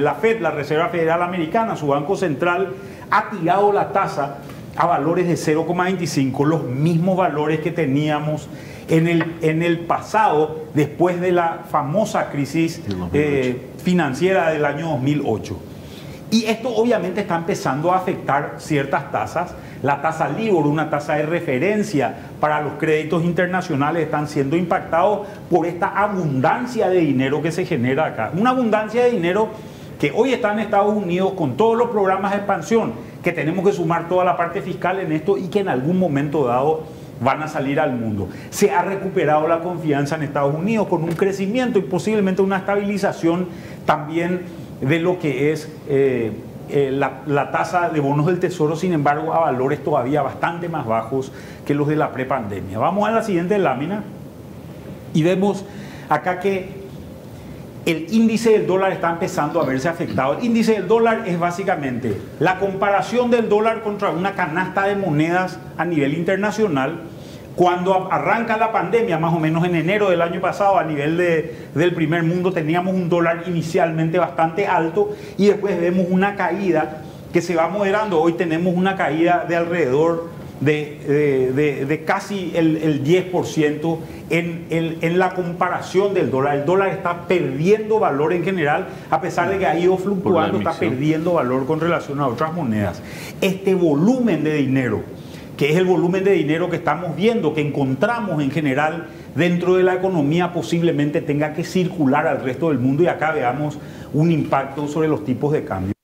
la Fed, la Reserva Federal Americana, su Banco Central, ha tirado la tasa a valores de 0,25, los mismos valores que teníamos en el, en el pasado, después de la famosa crisis eh, financiera del año 2008. Y esto obviamente está empezando a afectar ciertas tasas. La tasa LIBOR, una tasa de referencia para los créditos internacionales, están siendo impactados por esta abundancia de dinero que se genera acá. Una abundancia de dinero que hoy está en Estados Unidos con todos los programas de expansión, que tenemos que sumar toda la parte fiscal en esto y que en algún momento dado van a salir al mundo. Se ha recuperado la confianza en Estados Unidos con un crecimiento y posiblemente una estabilización también de lo que es eh, eh, la, tasa de bonos del Tesoro, sin embargo, a valores todavía bastante más bajos que los de la prepandemia. Vamos a la siguiente lámina y vemos acá que el índice del dólar está empezando a verse afectado. El índice del dólar es básicamente la comparación del dólar contra una canasta de monedas a nivel internacional. Cuando arranca la pandemia, más o menos en enero del año pasado, a nivel del primer mundo, teníamos un dólar inicialmente bastante alto y después vemos una caída que se va moderando. Hoy tenemos una caída de alrededor de, casi el, 10% en, en, la comparación del dólar. El dólar está perdiendo valor en general, a pesar de que ha ido fluctuando, está perdiendo valor con relación a otras monedas. Este volumen de dinero, que es el volumen de dinero que estamos viendo, que encontramos en general dentro de la economía, posiblemente tenga que circular al resto del mundo y acá veamos un impacto sobre los tipos de cambio.